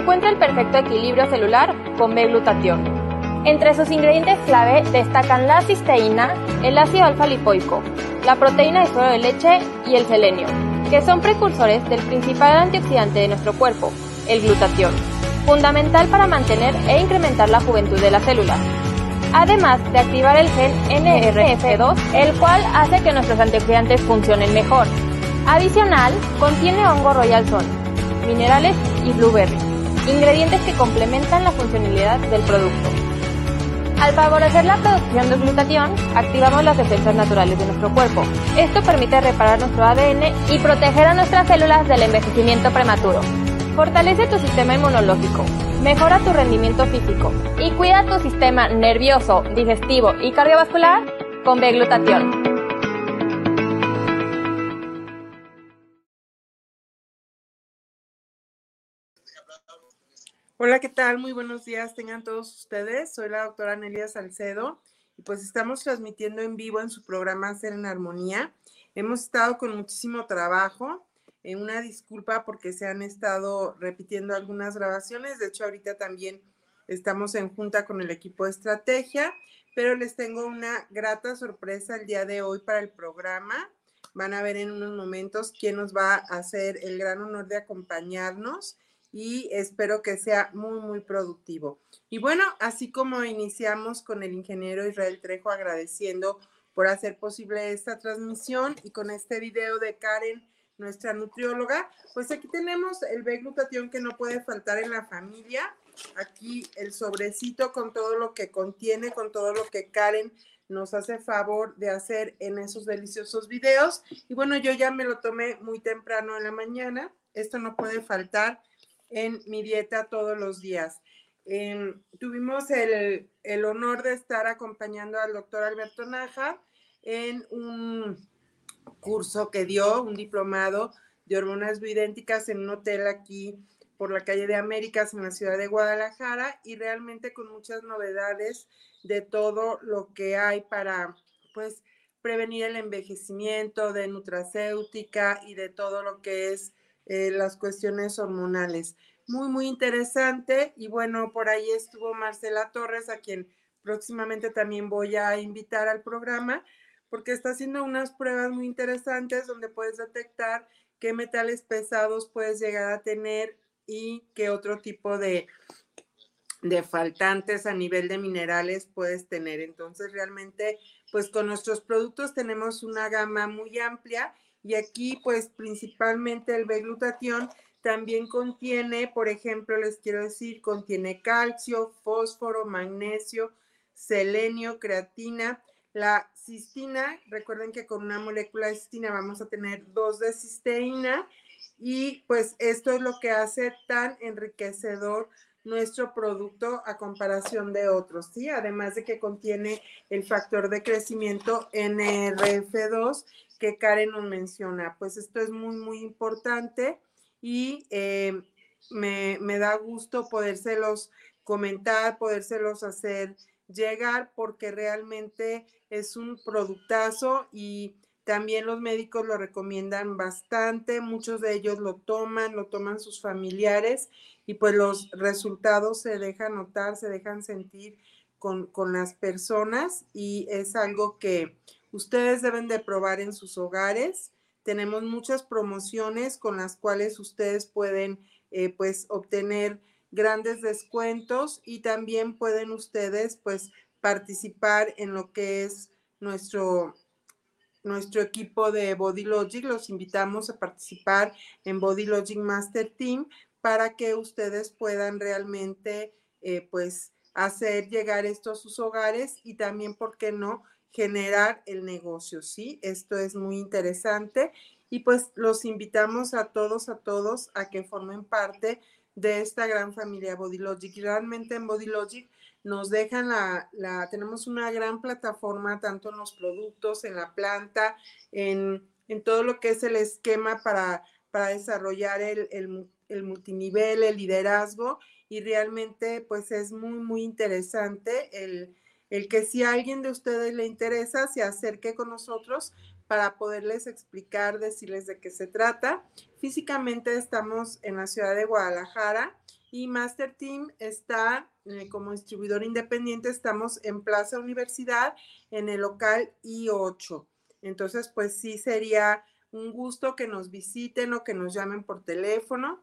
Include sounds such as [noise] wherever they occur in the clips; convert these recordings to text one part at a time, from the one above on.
encuentra el perfecto equilibrio celular con B-glutatión. Entre sus ingredientes clave destacan la cisteína, el ácido alfa-lipoico, la proteína de suero de leche y el selenio, que son precursores del principal antioxidante de nuestro cuerpo, el glutatión, fundamental para mantener e incrementar la juventud de las células. Además de activar el gen NRF2, el cual hace que nuestros antioxidantes funcionen mejor. Adicional, contiene hongo royal son, minerales y blueberry, ingredientes que complementan la funcionalidad del producto. Al favorecer la producción de glutatión, activamos las defensas naturales de nuestro cuerpo. Esto permite reparar nuestro ADN y proteger a nuestras células del envejecimiento prematuro. Fortalece tu sistema inmunológico, mejora tu rendimiento físico y cuida tu sistema nervioso, digestivo y cardiovascular con B-glutatión. Hola, ¿qué tal? Muy buenos días, tengan todos ustedes. Soy la doctora Nelia Salcedo y pues estamos transmitiendo en vivo en su programa Ser en Armonía. Hemos estado con muchísimo trabajo. Eh, una disculpa porque se han estado repitiendo algunas grabaciones. De hecho, ahorita también estamos en junta con el equipo de estrategia, pero les tengo una grata sorpresa el día de hoy para el programa. Van a ver en unos momentos quién nos va a hacer el gran honor de acompañarnos y espero que sea muy, muy productivo. Y bueno, así como iniciamos con el ingeniero Israel Trejo agradeciendo por hacer posible esta transmisión y con este video de Karen, nuestra nutrióloga, pues aquí tenemos el B-glutatión que no puede faltar en la familia. Aquí el sobrecito con todo lo que contiene, con todo lo que Karen nos hace favor de hacer en esos deliciosos videos. Y bueno, yo ya me lo tomé muy temprano en la mañana. Esto no puede faltar en mi dieta todos los días. Em, tuvimos el, honor de estar acompañando al doctor Alberto Naja en un curso que dio, un diplomado de hormonas bioidénticas en un hotel aquí por la calle de Américas en la ciudad de Guadalajara y realmente con muchas novedades de todo lo que hay para pues prevenir el envejecimiento, de nutracéutica y de todo lo que es eh, las cuestiones hormonales. Muy, muy interesante. Y bueno, por ahí estuvo Marcela Torres, a quien próximamente también voy a invitar al programa, porque está haciendo unas pruebas muy interesantes donde puedes detectar qué metales pesados puedes llegar a tener y qué otro tipo de, de faltantes a nivel de minerales puedes tener. Entonces, realmente, pues con nuestros productos tenemos una gama muy amplia y aquí, pues principalmente el B-glutatión también contiene, por ejemplo, les quiero decir, contiene calcio, fósforo, magnesio, selenio, creatina. La cistina, recuerden que con una molécula de cistina vamos a tener dos de cisteína y pues esto es lo que hace tan enriquecedor nuestro producto a comparación de otros, ¿sí? Además de que contiene el factor de crecimiento NRF2 que Karen nos menciona. Pues esto es muy, muy importante y eh, me, me, da gusto podérselos comentar, podérselos hacer llegar, porque realmente es un productazo y también los médicos lo recomiendan bastante, muchos de ellos lo toman, lo toman sus familiares y pues los resultados se dejan notar, se dejan sentir con, con las personas y es algo que ustedes deben de probar en sus hogares. Tenemos muchas promociones con las cuales ustedes pueden eh, pues obtener grandes descuentos y también pueden ustedes pues participar en lo que es nuestro nuestro equipo de Body Logic. Los invitamos a participar en Body Logic Master Team para que ustedes puedan realmente eh, pues hacer llegar esto a sus hogares y también, ¿por qué no?, generar el negocio, ¿sí? Esto es muy interesante y pues los invitamos a todos, a todos a que formen parte de esta gran familia BodyLogic. Realmente en BodyLogic nos dejan la, tenemos una gran plataforma tanto en los productos, en la planta, en, en todo lo que es el esquema para, para desarrollar el, el, el multinivel, el liderazgo y realmente pues es muy, muy interesante el el que si a alguien de ustedes le interesa, se acerque con nosotros para poderles explicar, decirles de qué se trata. Físicamente estamos en la ciudad de Guadalajara y Master Team está eh, como distribuidor independiente, estamos en Plaza Universidad, en el local I8. Entonces, pues sí sería un gusto que nos visiten o que nos llamen por teléfono.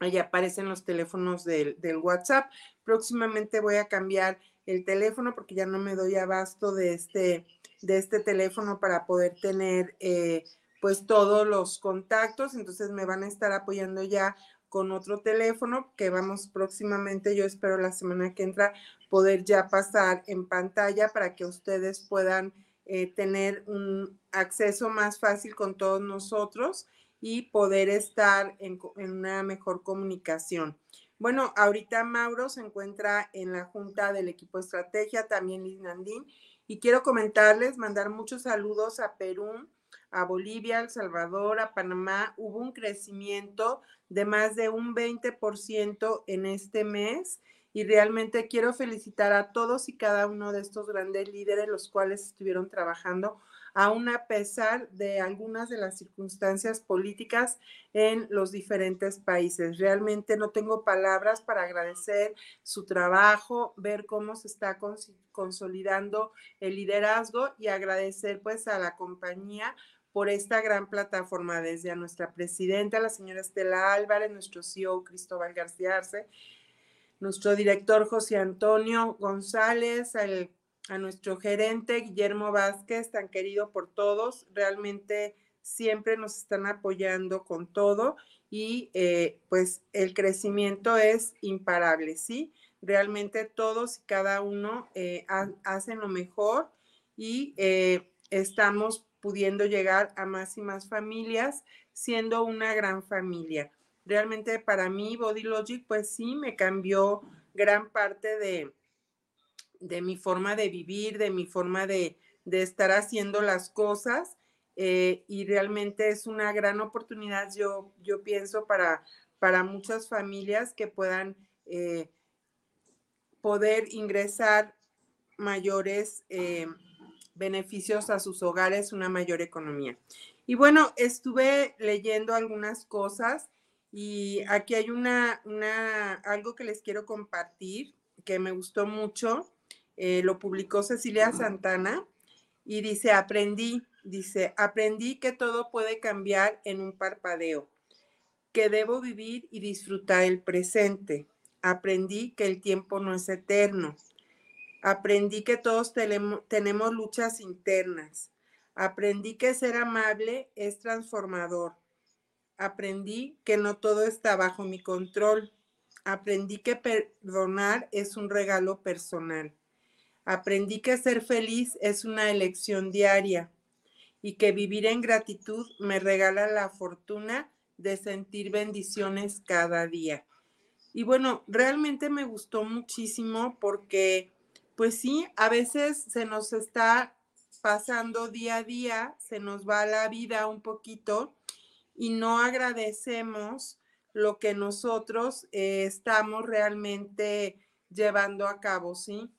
Ahí aparecen los teléfonos del, WhatsApp. Próximamente voy a cambiar el teléfono porque ya no me doy abasto de este, de este teléfono para poder tener eh, pues todos los contactos. Entonces me van a estar apoyando ya con otro teléfono que vamos próximamente, yo espero la semana que entra poder ya pasar en pantalla para que ustedes puedan eh, tener un acceso más fácil con todos nosotros y poder estar en, una mejor comunicación. Bueno, ahorita Mauro se encuentra en la junta del equipo estrategia, también Liz Nandín, y quiero comentarles, mandar muchos saludos a Perú, a Bolivia, El Salvador, a Panamá. Hubo un crecimiento de más de un 20% en este mes y realmente quiero felicitar a todos y cada uno de estos grandes líderes, los cuales estuvieron trabajando aún a pesar de algunas de las circunstancias políticas en los diferentes países. Realmente no tengo palabras para agradecer su trabajo, ver cómo se está consolidando el liderazgo y agradecer pues a la compañía por esta gran plataforma, desde a nuestra presidenta, la señora Estela Álvarez, nuestro CEO Cristóbal García Arce, nuestro director José Antonio González, a nuestro gerente Guillermo Vázquez, tan querido por todos, realmente siempre nos están apoyando con todo y eh, pues el crecimiento es imparable, ¿sí? Realmente todos y cada uno eh, hacen lo mejor y eh, estamos pudiendo llegar a más y más familias, siendo una gran familia realmente para mí Body Logic, pues sí, me cambió gran parte de, de mi forma de vivir, de mi forma de, estar haciendo las cosas. Eh, y realmente es una gran oportunidad, yo, yo pienso, para, para muchas familias que puedan eh, poder ingresar mayores eh, beneficios a sus hogares, una mayor economía. Y bueno, estuve leyendo algunas cosas y aquí hay una, una, algo que les quiero compartir que me gustó mucho. Eh, lo publicó Cecilia Santana y dice, aprendí, dice, aprendí que todo puede cambiar en un parpadeo, que debo vivir y disfrutar el presente. Aprendí que el tiempo no es eterno. Aprendí que todos tenemos luchas internas. Aprendí que ser amable es transformador aprendí que no todo está bajo mi control. Aprendí que perdonar es un regalo personal. Aprendí que ser feliz es una elección diaria y que vivir en gratitud me regala la fortuna de sentir bendiciones cada día. Y bueno, realmente me gustó muchísimo porque, pues sí, a veces se nos está pasando día a día, se nos va la vida un poquito y no agradecemos lo que nosotros eh, estamos realmente llevando a cabo, ¿sí?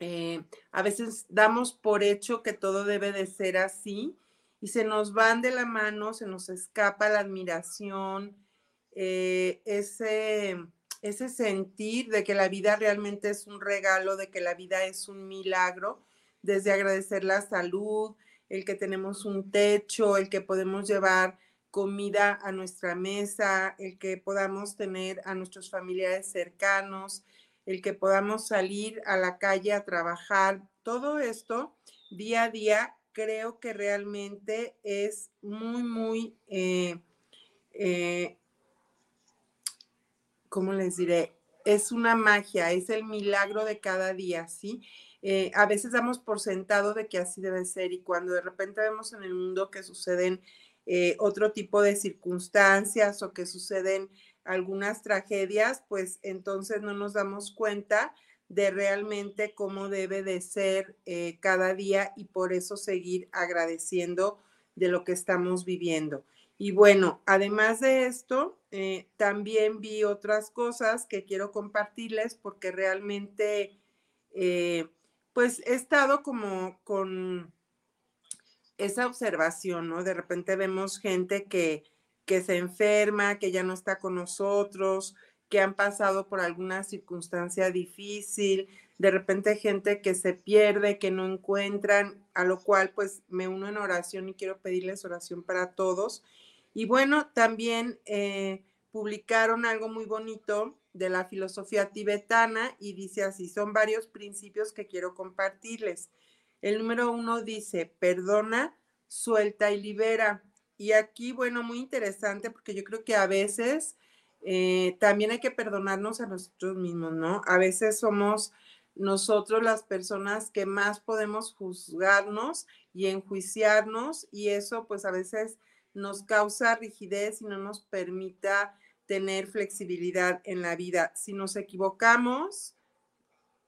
Eh, a veces damos por hecho que todo debe de ser así y se nos van de la mano, se nos escapa la admiración, eh, ese, ese sentir de que la vida realmente es un regalo, de que la vida es un milagro, desde agradecer la salud, el que tenemos un techo, el que podemos llevar comida a nuestra mesa, el que podamos tener a nuestros familiares cercanos, el que podamos salir a la calle a trabajar, todo esto día a día creo que realmente es muy, muy, eh, eh, ¿cómo les diré? Es una magia, es el milagro de cada día, ¿sí? Eh, a veces damos por sentado de que así debe ser y cuando de repente vemos en el mundo que suceden otro tipo de circunstancias o que suceden algunas tragedias, pues entonces no nos damos cuenta de realmente cómo debe de ser eh, cada día y por eso seguir agradeciendo de lo que estamos viviendo. Y bueno, además de esto, eh, también vi otras cosas que quiero compartirles porque realmente, pues he estado como con esa observación, ¿no? De repente vemos gente que, que se enferma, que ya no está con nosotros, que han pasado por alguna circunstancia difícil, de repente gente que se pierde, que no encuentran, a lo cual pues me uno en oración y quiero pedirles oración para todos. Y bueno, también eh, publicaron algo muy bonito de la filosofía tibetana y dice así, son varios principios que quiero compartirles. El número uno dice, perdona, suelta y libera. Y aquí, bueno, muy interesante porque yo creo que a veces eh, también hay que perdonarnos a nosotros mismos, ¿no? A veces somos nosotros las personas que más podemos juzgarnos y enjuiciarnos y eso pues a veces nos causa rigidez y no nos permita tener flexibilidad en la vida. Si nos equivocamos,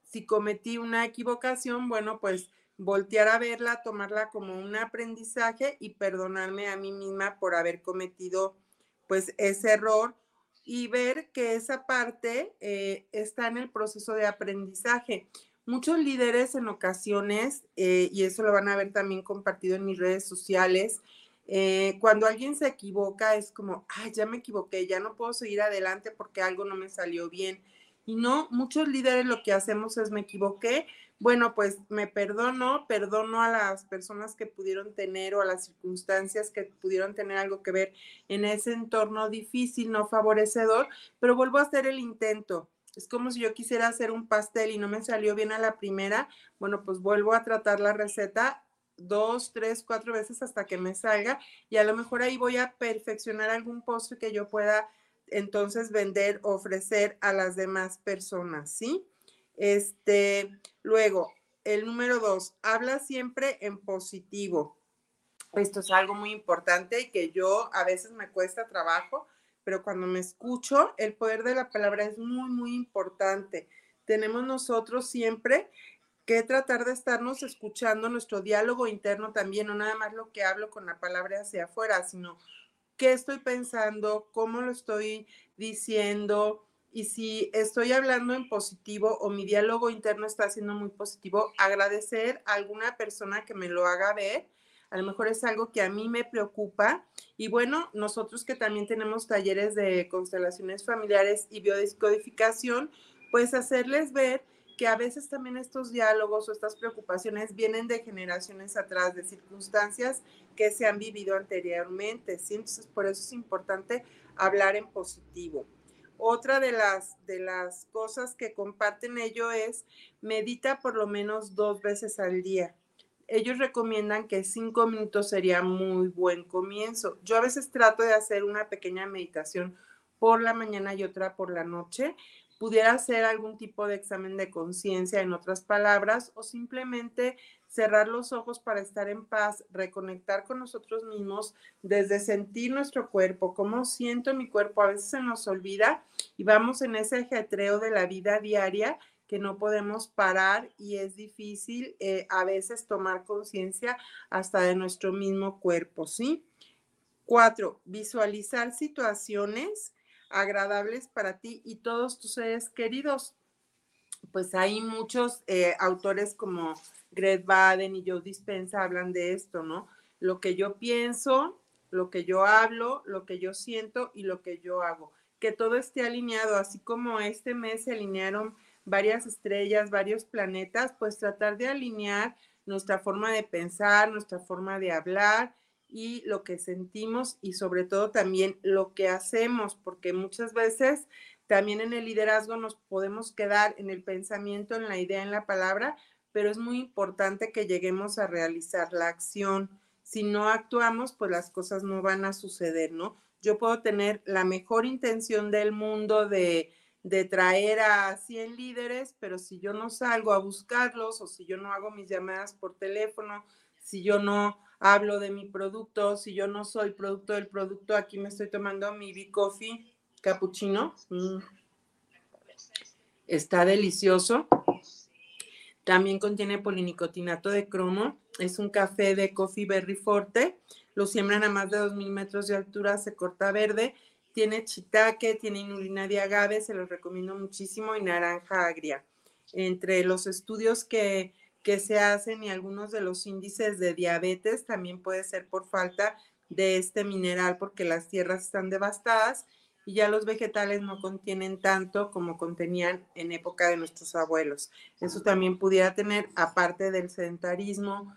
si cometí una equivocación, bueno, pues voltear a verla, tomarla como un aprendizaje y perdonarme a mí misma por haber cometido pues ese error y ver que esa parte eh, está en el proceso de aprendizaje. Muchos líderes en ocasiones, eh, y eso lo van a ver también compartido en mis redes sociales, eh, cuando alguien se equivoca es como, ay, ya me equivoqué, ya no puedo seguir adelante porque algo no me salió bien. Y no, muchos líderes lo que hacemos es me equivoqué, bueno, pues me perdono, perdono a las personas que pudieron tener o a las circunstancias que pudieron tener algo que ver en ese entorno difícil, no favorecedor, pero vuelvo a hacer el intento. Es como si yo quisiera hacer un pastel y no me salió bien a la primera, bueno, pues vuelvo a tratar la receta dos, tres, cuatro veces hasta que me salga y a lo mejor ahí voy a perfeccionar algún postre que yo pueda entonces vender, ofrecer a las demás personas, ¿sí? Este, luego, el número dos, habla siempre en positivo. Esto es algo muy importante y que yo a veces me cuesta trabajo, pero cuando me escucho, el poder de la palabra es muy, muy importante. Tenemos nosotros siempre que tratar de estarnos escuchando nuestro diálogo interno también, no nada más lo que hablo con la palabra hacia afuera, sino qué estoy pensando, cómo lo estoy diciendo, y si estoy hablando en positivo o mi diálogo interno está siendo muy positivo, agradecer a alguna persona que me lo haga ver. A lo mejor es algo que a mí me preocupa. Y bueno, nosotros que también tenemos talleres de constelaciones familiares y biodescodificación, pues hacerles ver que a veces también estos diálogos o estas preocupaciones vienen de generaciones atrás, de circunstancias que se han vivido anteriormente. ¿sí? Entonces, por eso es importante hablar en positivo. Otra de las, de las cosas que comparten ellos es medita por lo menos dos veces al día. Ellos recomiendan que cinco minutos sería muy buen comienzo. Yo a veces trato de hacer una pequeña meditación por la mañana y otra por la noche. Pudiera hacer algún tipo de examen de conciencia, en otras palabras, o simplemente cerrar los ojos para estar en paz, reconectar con nosotros mismos, desde sentir nuestro cuerpo, cómo siento mi cuerpo, a veces se nos olvida y vamos en ese ajetreo de la vida diaria que no podemos parar y es difícil eh, a veces tomar conciencia hasta de nuestro mismo cuerpo, ¿sí? Cuatro, visualizar situaciones agradables para ti y todos tus seres queridos. Pues hay muchos eh, autores como Greg Baden y Joe Dispensa hablan de esto, ¿no? Lo que yo pienso, lo que yo hablo, lo que yo siento y lo que yo hago. Que todo esté alineado, así como este mes se alinearon varias estrellas, varios planetas, pues tratar de alinear nuestra forma de pensar, nuestra forma de hablar y lo que sentimos y sobre todo también lo que hacemos, porque muchas veces también en el liderazgo nos podemos quedar en el pensamiento, en la idea, en la palabra, pero es muy importante que lleguemos a realizar la acción. Si no actuamos, pues las cosas no van a suceder, ¿no? Yo puedo tener la mejor intención del mundo de, de traer a 100 líderes, pero si yo no salgo a buscarlos o si yo no hago mis llamadas por teléfono, si yo no hablo de mi producto, si yo no soy producto del producto, aquí me estoy tomando mi B-Coffee cappuccino. Mm. Está delicioso. También contiene polinicotinato de cromo. Es un café de Coffee Berry Forte. Lo siembran a más de 2.000 metros de altura, se corta verde. Tiene chitaque, tiene inulina de agave, se los recomiendo muchísimo, y naranja agria. Entre los estudios que, que se hacen y algunos de los índices de diabetes también puede ser por falta de este mineral porque las tierras están devastadas y ya los vegetales no contienen tanto como contenían en época de nuestros abuelos. Eso también pudiera tener, aparte del sedentarismo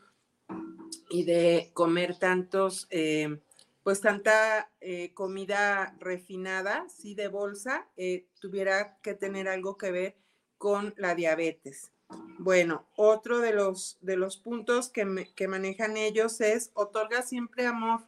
y de comer tantos, eh, pues tanta eh, comida refinada, sí, de bolsa, eh, tuviera que tener algo que ver con la diabetes. Bueno, otro de los, de los puntos que, que manejan ellos es otorga siempre amor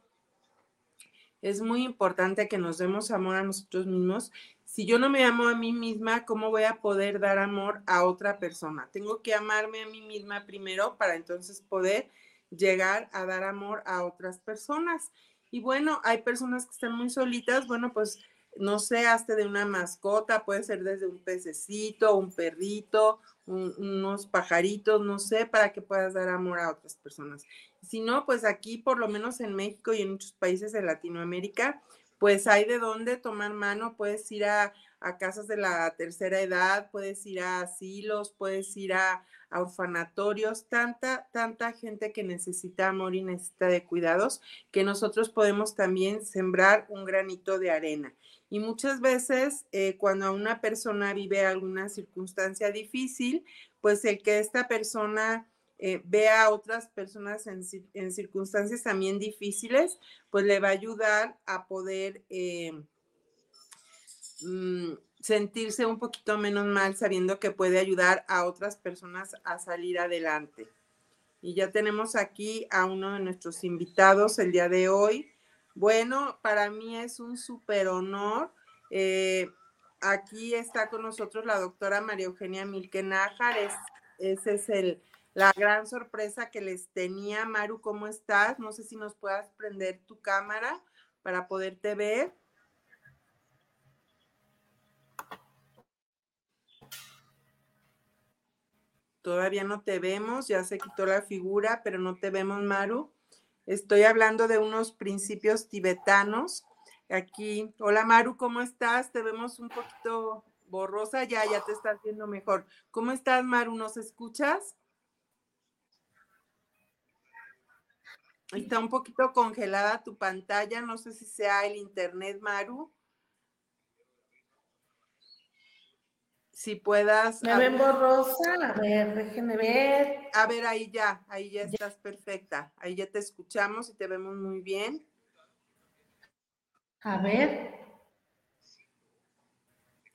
es muy importante que nos demos amor a nosotros mismos. Si yo no me amo a mí misma, ¿cómo voy a poder dar amor a otra persona? Tengo que amarme a mí misma primero para entonces poder llegar a dar amor a otras personas. Y bueno, hay personas que están muy solitas, bueno, pues no sé, hasta de una mascota, puede ser desde un pececito, un perrito, unos pajaritos, no sé, para que puedas dar amor a otras personas. Si no, pues aquí, por lo menos en México y en muchos países de Latinoamérica, pues hay de dónde tomar mano, puedes ir a, casas de la tercera edad, puedes ir a asilos, puedes ir a, a, orfanatorios, tanta, tanta gente que necesita amor y necesita de cuidados, que nosotros podemos también sembrar un granito de arena. Y muchas veces eh, cuando una persona vive alguna circunstancia difícil, pues el que esta persona eh, vea a otras personas en, circunstancias también difíciles, pues le va a ayudar a poder eh, mm, sentirse un poquito menos mal sabiendo que puede ayudar a otras personas a salir adelante. Y ya tenemos aquí a uno de nuestros invitados el día de hoy. Bueno, para mí es un súper honor. Eh, aquí está con nosotros la doctora María Eugenia Milkenájar. Es, ese es el, la gran sorpresa que les tenía. Maru, ¿cómo estás? No sé si nos puedas prender tu cámara para poderte ver. Todavía no te vemos, ya se quitó la figura, pero no te vemos, Maru. Estoy hablando de unos principios tibetanos. Aquí, hola Maru, ¿cómo estás? Te vemos un poquito borrosa, ya, ya te estás viendo mejor. ¿Cómo estás, Maru? ¿Nos escuchas? Está un poquito congelada tu pantalla, no sé si sea el internet, Maru. si puedas. Me ven borrosa, a ver, déjenme ver. A ver, ahí ya, ahí ya estás perfecta. Ahí ya te escuchamos y te vemos muy bien. A ver.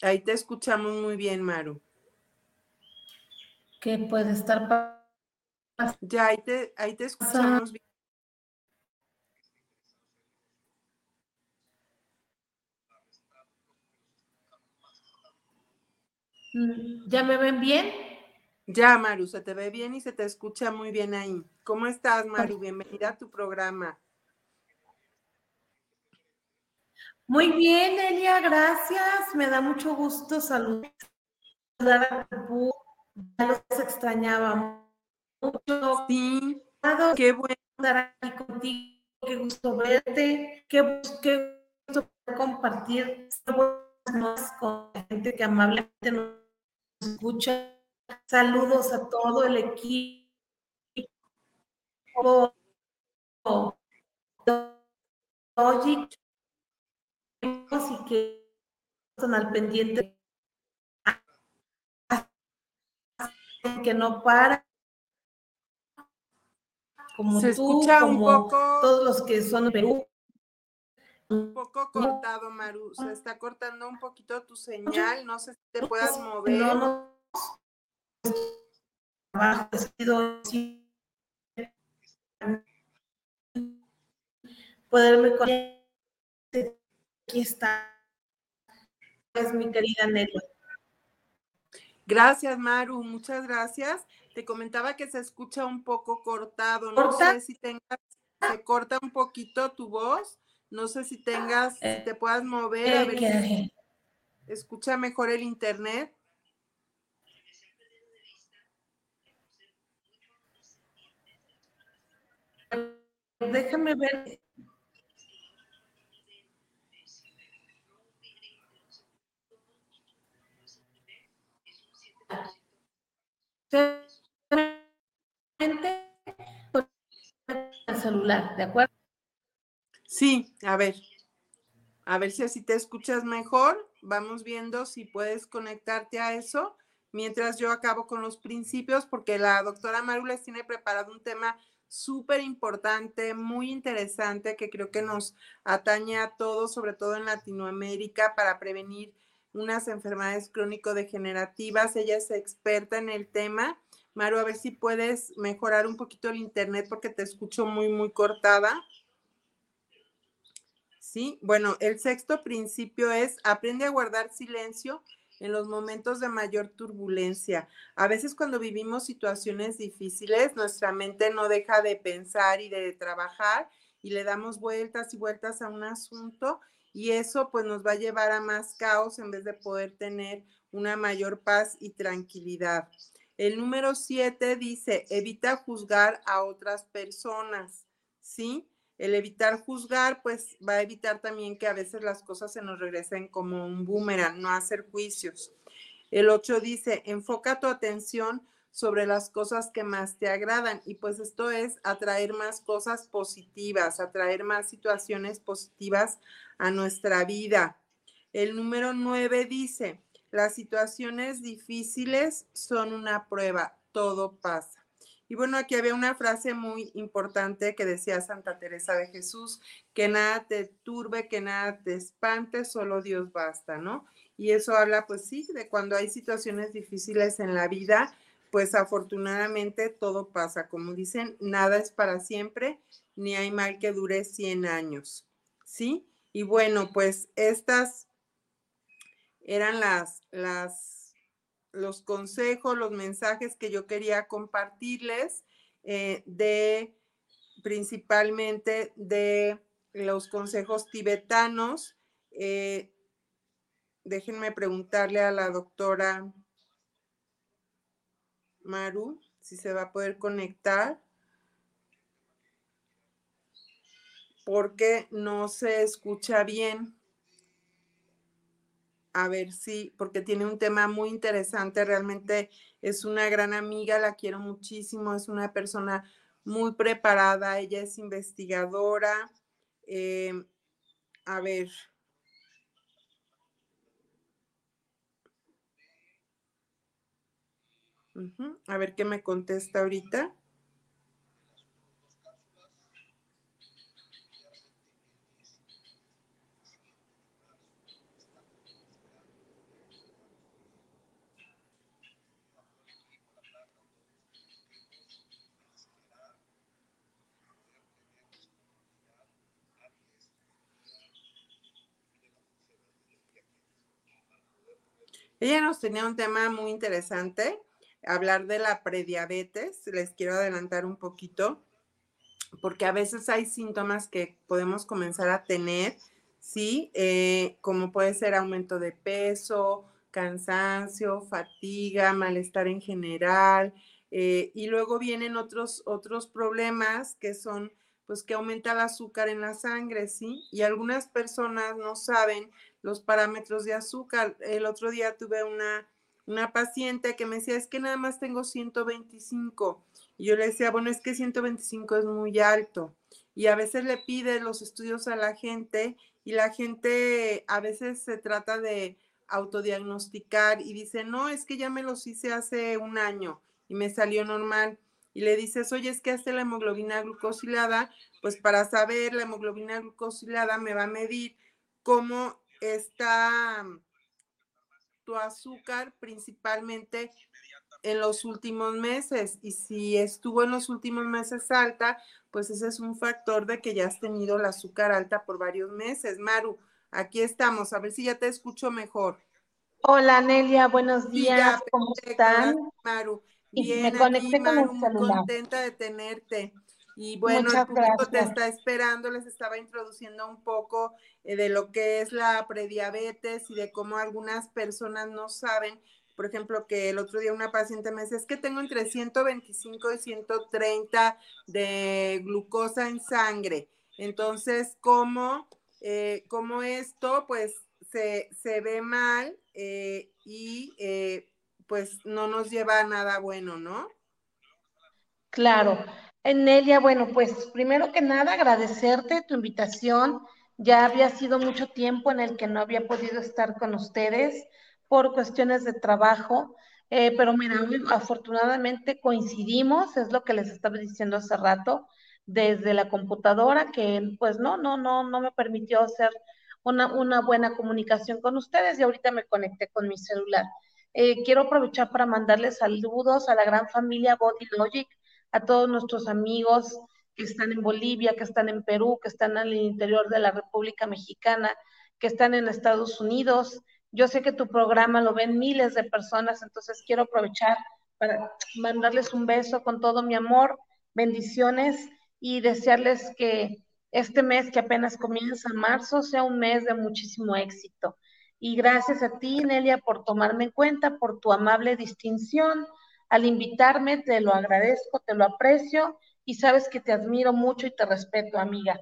Ahí te escuchamos muy bien, Maru. ¿Qué puede estar Ya, ahí te, ahí te escuchamos bien. ¿Ya me ven bien? Ya, Maru, se te ve bien y se te escucha muy bien ahí. ¿Cómo estás, Maru? Bienvenida a tu programa. Muy bien, Elia, gracias. Me da mucho gusto saludar a Ya los extrañaba mucho. Sí, qué bueno estar aquí contigo. Qué gusto verte. Qué, qué gusto compartir más con la gente que amablemente nos escucha. Saludos a todo el equipo. Oye, y que están al pendiente que no para como se un poco todos los que son Perú un poco cortado Maru se está cortando un poquito tu señal no sé si te puedas mover. no, no. Poderme aquí está. Es mi querida Nelly. Gracias Maru muchas gracias. Te comentaba que se escucha un poco cortado no sé si tengas se corta un poquito tu voz no sé si tengas si te puedas mover a ver si escucha mejor el internet Déjame ver. el celular, ¿de acuerdo? Sí, a ver. A ver si así te escuchas mejor. Vamos viendo si puedes conectarte a eso mientras yo acabo con los principios, porque la doctora Maru les tiene preparado un tema súper importante, muy interesante, que creo que nos atañe a todos, sobre todo en Latinoamérica, para prevenir unas enfermedades crónico-degenerativas. Ella es experta en el tema. Maru, a ver si puedes mejorar un poquito el internet porque te escucho muy, muy cortada. Sí, bueno, el sexto principio es aprende a guardar silencio en los momentos de mayor turbulencia. A veces cuando vivimos situaciones difíciles, nuestra mente no deja de pensar y de trabajar y le damos vueltas y vueltas a un asunto y eso pues nos va a llevar a más caos en vez de poder tener una mayor paz y tranquilidad. El número siete dice, evita juzgar a otras personas, ¿sí? El evitar juzgar, pues va a evitar también que a veces las cosas se nos regresen como un boomerang, no hacer juicios. El 8 dice, enfoca tu atención sobre las cosas que más te agradan y pues esto es atraer más cosas positivas, atraer más situaciones positivas a nuestra vida. El número 9 dice, las situaciones difíciles son una prueba, todo pasa. Y bueno, aquí había una frase muy importante que decía Santa Teresa de Jesús, que nada te turbe, que nada te espante, solo Dios basta, ¿no? Y eso habla, pues sí, de cuando hay situaciones difíciles en la vida, pues afortunadamente todo pasa. Como dicen, nada es para siempre, ni hay mal que dure 100 años, ¿sí? Y bueno, pues estas eran las, las los consejos, los mensajes que yo quería compartirles eh, de principalmente de los consejos tibetanos. Eh, déjenme preguntarle a la doctora Maru si se va a poder conectar. Porque no se escucha bien a ver si, porque tiene un tema muy interesante, realmente es una gran amiga, la quiero muchísimo, es una persona muy preparada, ella es investigadora. Em, a ver. A ver qué me contesta ahorita. Ella nos tenía un tema muy interesante, hablar de la prediabetes. Les quiero adelantar un poquito, porque a veces hay síntomas que podemos comenzar a tener, ¿sí? Eh, como puede ser aumento de peso, cansancio, fatiga, malestar en general. Eh, y luego vienen otros, otros problemas que son, pues, que aumenta el azúcar en la sangre, ¿sí? Y algunas personas no saben los parámetros de azúcar. El otro día tuve una, una paciente que me decía, es que nada más tengo 125. Y yo le decía, bueno, es que 125 es muy alto. Y a veces le pide los estudios a la gente y la gente a veces se trata de autodiagnosticar y dice, no, es que ya me los hice hace un año y me salió normal. Y le dices, oye, es que hace la hemoglobina glucosilada, pues para saber la hemoglobina glucosilada me va a medir cómo está tu azúcar principalmente en los últimos meses y si estuvo en los últimos meses alta, pues ese es un factor de que ya has tenido el azúcar alta por varios meses. Maru, aquí estamos, a ver si ya te escucho mejor. Hola Nelia, buenos días, ¿cómo están? Maru, bien, aquí, Maru, muy contenta de tenerte. Y bueno, el público te está esperando, les estaba introduciendo un poco eh, de lo que es la prediabetes y de cómo algunas personas no saben. Por ejemplo, que el otro día una paciente me dice, es que tengo entre 125 y 130 de glucosa en sangre. Entonces, ¿cómo, eh, esto pues se, ve mal eh, y pues no nos lleva a nada bueno, ¿no? Claro. Nelia, bueno, pues primero que nada agradecerte tu invitación ya había sido mucho tiempo en el que no había podido estar con ustedes por cuestiones de trabajo, eh, pero mira, afortunadamente coincidimos, es lo que les estaba diciendo hace rato, desde la computadora, que pues no, no, no, no me permitió hacer una, una buena comunicación con ustedes y ahorita me conecté con mi celular. Eh, quiero aprovechar para mandarles saludos a la gran familia Body Logic, a todos nuestros amigos que están en Bolivia, que están en Perú, que están al interior de la República Mexicana, que están en Estados Unidos. Yo sé que tu programa lo ven miles de personas, entonces quiero aprovechar para mandarles un beso con todo mi amor, bendiciones y desearles que este mes que apenas comienza marzo sea un mes de muchísimo éxito. Y gracias a ti, Nelia, por tomarme en cuenta, por tu amable distinción. Al invitarme, te lo agradezco, te lo aprecio y sabes que te admiro mucho y te respeto, amiga.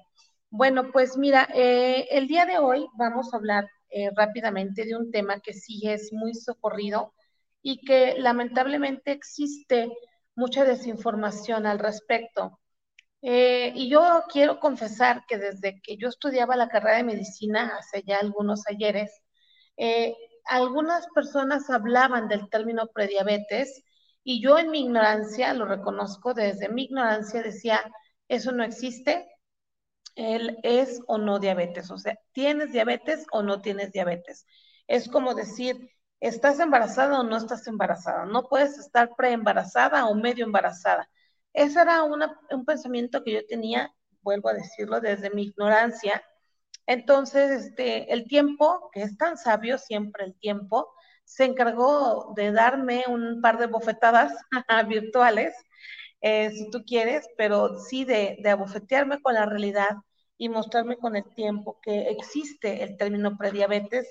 Bueno, pues mira, eh, el día de hoy vamos a hablar eh, rápidamente de un tema que sí es muy socorrido y que lamentablemente existe mucha desinformación al respecto. Eh, y yo quiero confesar que desde que yo estudiaba la carrera de medicina hace ya algunos ayeres, algunas personas hablaban del término prediabetes y yo en mi ignorancia, lo reconozco, desde mi ignorancia decía, eso no existe, él es o no diabetes, o sea, tienes diabetes o no tienes diabetes. Es como decir, ¿estás embarazada o no estás embarazada? No puedes estar preembarazada o medio embarazada. Ese era un pensamiento que yo tenía, vuelvo a decirlo, desde mi ignorancia. Entonces, este, el tiempo, que es tan sabio siempre el tiempo, se encargó de darme un par de bofetadas [laughs] virtuales, eh, si tú quieres, pero sí de, de abofetearme con la realidad y mostrarme con el tiempo que existe el término prediabetes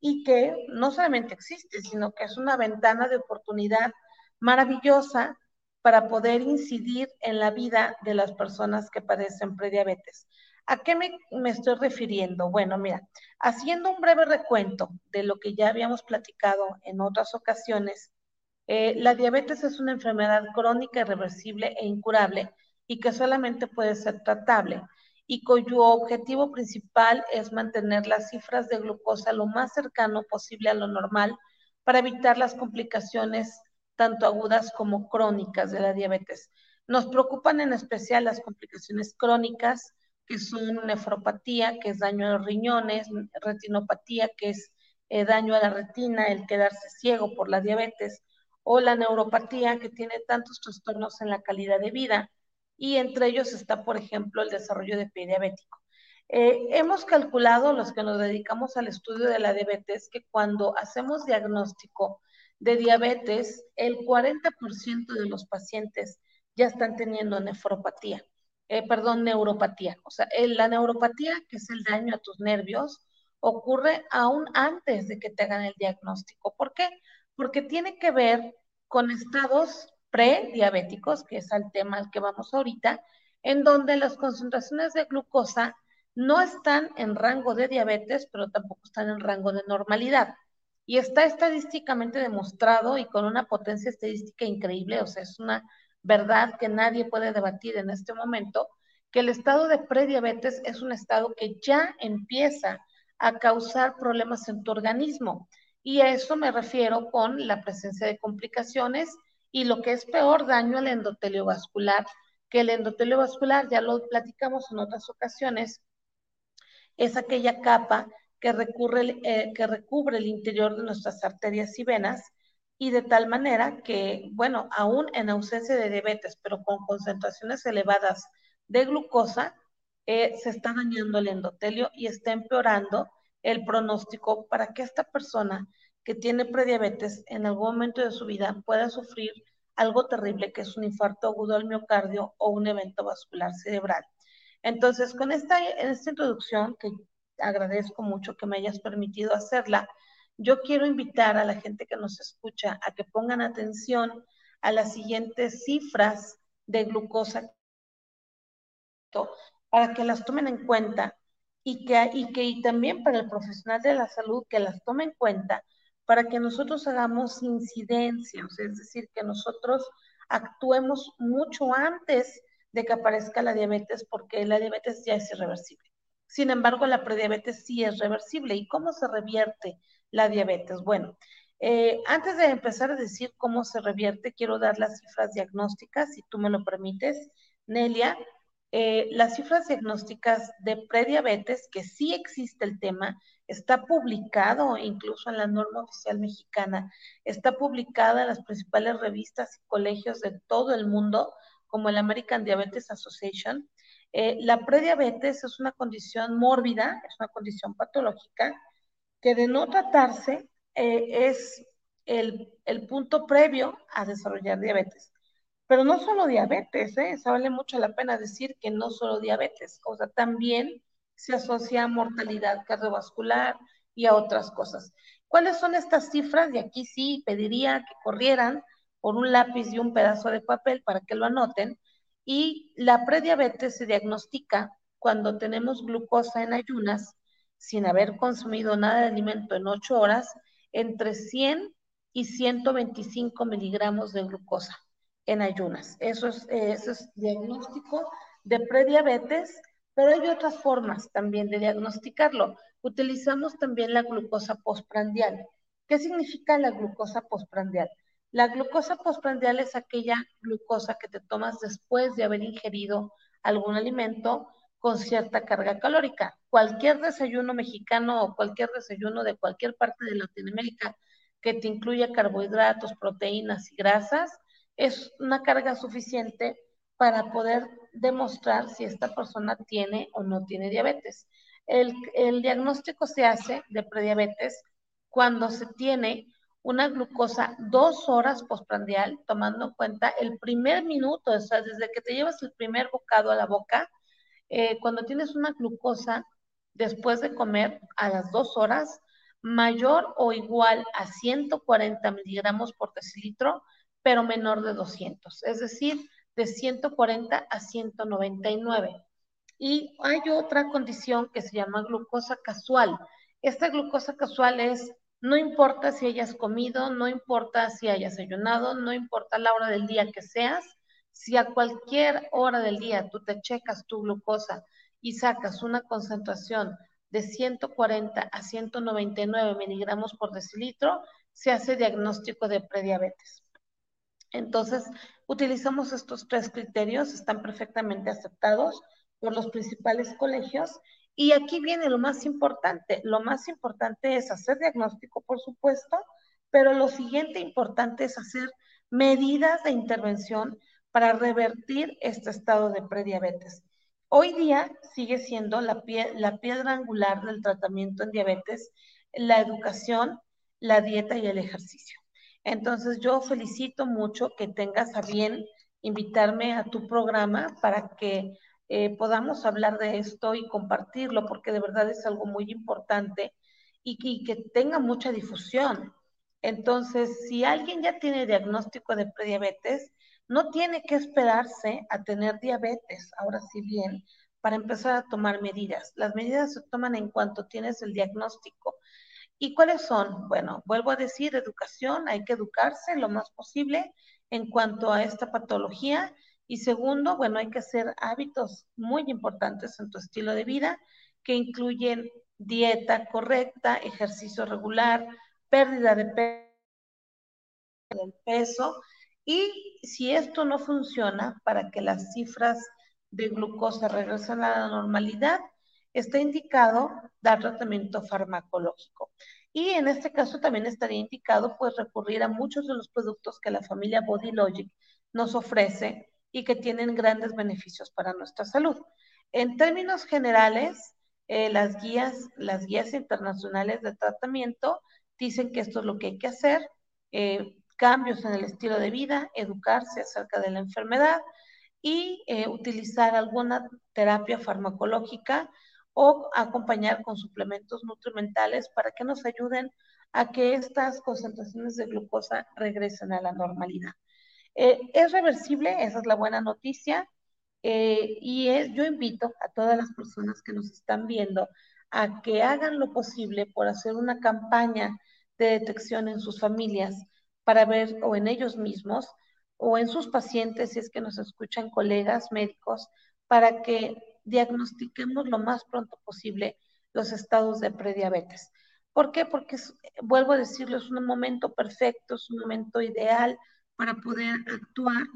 y que no solamente existe, sino que es una ventana de oportunidad maravillosa para poder incidir en la vida de las personas que padecen prediabetes. ¿A qué me, estoy refiriendo? Bueno, mira, haciendo un breve recuento de lo que ya habíamos platicado en otras ocasiones, eh, la diabetes es una enfermedad crónica, irreversible e incurable y que solamente puede ser tratable y cuyo objetivo principal es mantener las cifras de glucosa lo más cercano posible a lo normal para evitar las complicaciones tanto agudas como crónicas de la diabetes. Nos preocupan en especial las complicaciones crónicas, que son nefropatía, que es daño a los riñones, retinopatía, que es eh, daño a la retina, el quedarse ciego por la diabetes, o la neuropatía, que tiene tantos trastornos en la calidad de vida, y entre ellos está, por ejemplo, el desarrollo de pie diabético. Eh, hemos calculado, los que nos dedicamos al estudio de la diabetes, que cuando hacemos diagnóstico de diabetes, el 40% de los pacientes ya están teniendo nefropatía. Eh, perdón, neuropatía. O sea, la neuropatía, que es el daño a tus nervios, ocurre aún antes de que te hagan el diagnóstico. ¿Por qué? Porque tiene que ver con estados prediabéticos, que es el tema al que vamos ahorita, en donde las concentraciones de glucosa no están en rango de diabetes, pero tampoco están en rango de normalidad. Y está estadísticamente demostrado y con una potencia estadística increíble, o sea, es una verdad que nadie puede debatir en este momento, que el estado de prediabetes es un estado que ya empieza a causar problemas en tu organismo. Y a eso me refiero con la presencia de complicaciones y lo que es peor, daño al endotelio vascular, que el endotelio vascular, ya lo platicamos en otras ocasiones, es aquella capa que, eh, recubre el interior de nuestras arterias y venas y de tal manera que, bueno, aún en ausencia de diabetes, pero con concentraciones elevadas de glucosa, eh, se está dañando el endotelio y está empeorando el pronóstico para que esta persona que tiene prediabetes en algún momento de su vida pueda sufrir algo terrible que es un infarto agudo al miocardio o un evento vascular cerebral. Entonces, con esta, esta introducción, que agradezco mucho que me hayas permitido hacerla, yo quiero invitar a la gente que nos escucha a que pongan atención a las siguientes cifras de glucosa para que las tomen en cuenta y que, y que y también para el profesional de la salud que las tome en cuenta para que nosotros hagamos incidencias, es decir, que nosotros actuemos mucho antes de que aparezca la diabetes porque la diabetes ya es irreversible. Sin embargo, la prediabetes sí es reversible. ¿Y cómo se revierte la diabetes? Bueno, eh, antes de empezar a decir cómo se revierte, quiero dar las cifras diagnósticas, si tú me lo permites, Nelia. Eh, las cifras diagnósticas de prediabetes, que sí existe el tema, está publicado incluso en la norma oficial mexicana, está publicada en las principales revistas y colegios de todo el mundo, como el American Diabetes Association. Eh, la prediabetes es una condición mórbida, es una condición patológica, que de no tratarse eh, es el, el punto previo a desarrollar diabetes. Pero no solo diabetes, ¿eh? Vale mucho la pena decir que no solo diabetes, o sea, también se asocia a mortalidad cardiovascular y a otras cosas. ¿Cuáles son estas cifras? Y aquí sí pediría que corrieran por un lápiz y un pedazo de papel para que lo anoten. Y la prediabetes se diagnostica cuando tenemos glucosa en ayunas, sin haber consumido nada de alimento en 8 horas, entre 100 y 125 miligramos de glucosa en ayunas. Eso es, eso es diagnóstico de prediabetes, pero hay otras formas también de diagnosticarlo. Utilizamos también la glucosa postprandial. ¿Qué significa la glucosa postprandial? La glucosa postprandial es aquella glucosa que te tomas después de haber ingerido algún alimento con cierta carga calórica. Cualquier desayuno mexicano o cualquier desayuno de cualquier parte de Latinoamérica que te incluya carbohidratos, proteínas y grasas, es una carga suficiente para poder demostrar si esta persona tiene o no tiene diabetes. El, diagnóstico se hace de prediabetes cuando se tiene una glucosa dos horas postprandial, tomando en cuenta el primer minuto, o sea, desde que te llevas el primer bocado a la boca, eh, cuando tienes una glucosa después de comer a las dos horas, mayor o igual a 140 miligramos por decilitro, pero menor de 200, es decir, de 140 a 199. Y hay otra condición que se llama glucosa casual. Esta glucosa casual es, no importa si hayas comido, no importa si hayas ayunado, no importa la hora del día que seas, si a cualquier hora del día tú te checas tu glucosa y sacas una concentración de 140 a 199 miligramos por decilitro, se hace diagnóstico de prediabetes. Entonces, utilizamos estos tres criterios, están perfectamente aceptados por los principales colegios. Y aquí viene lo más importante. Lo más importante es hacer diagnóstico, por supuesto, pero lo siguiente importante es hacer medidas de intervención para revertir este estado de prediabetes. Hoy día sigue siendo la, piedra angular del tratamiento en diabetes la educación, la dieta y el ejercicio. Entonces yo felicito mucho que tengas a bien invitarme a tu programa para que eh, podamos hablar de esto y compartirlo, porque de verdad es algo muy importante y que tenga mucha difusión. Entonces, si alguien ya tiene diagnóstico de prediabetes, no tiene que esperarse a tener diabetes, ahora sí bien, para empezar a tomar medidas. Las medidas se toman en cuanto tienes el diagnóstico. ¿Y cuáles son? Bueno, vuelvo a decir, educación, hay que educarse lo más posible en cuanto a esta patología. Y segundo, bueno, hay que hacer hábitos muy importantes en tu estilo de vida que incluyen dieta correcta, ejercicio regular, pérdida de peso. Y si esto no funciona para que las cifras de glucosa regresen a la normalidad, está indicado dar tratamiento farmacológico. Y en este caso también estaría indicado pues recurrir a muchos de los productos que la familia Body Logic nos ofrece y que tienen grandes beneficios para nuestra salud. En términos generales, eh, las, guías, las guías internacionales de tratamiento dicen que esto es lo que hay que hacer, eh, cambios en el estilo de vida, educarse acerca de la enfermedad y eh, utilizar alguna terapia farmacológica o acompañar con suplementos nutrimentales para que nos ayuden a que estas concentraciones de glucosa regresen a la normalidad. Eh, es reversible, esa es la buena noticia, eh, y yo invito a todas las personas que nos están viendo a que hagan lo posible por hacer una campaña de detección en sus familias para ver o en ellos mismos o en sus pacientes, si es que nos escuchan colegas médicos, para que diagnostiquemos lo más pronto posible los estados de prediabetes. ¿Por qué? Porque, vuelvo a decirlo, es un momento perfecto, es un momento ideal para poder actuar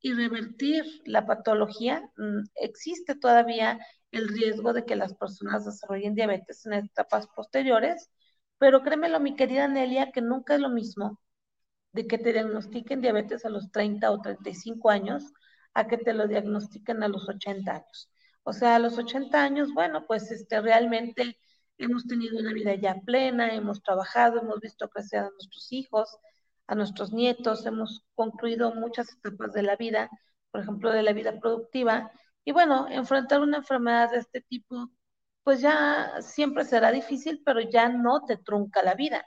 y revertir la patología. Mm, existe todavía el riesgo de que las personas desarrollen diabetes en etapas posteriores, pero créemelo, mi querida Nelia, que nunca es lo mismo de que te diagnostiquen diabetes a los 30 o 35 años a que te lo diagnostiquen a los 80 años. O sea, a los 80 años, bueno, pues este, realmente hemos tenido una vida ya plena, hemos trabajado, hemos visto crecer a nuestros hijos, a nuestros nietos, hemos concluido muchas etapas de la vida, por ejemplo, de la vida productiva. Y bueno, enfrentar una enfermedad de este tipo, pues ya siempre será difícil, pero ya no te trunca la vida.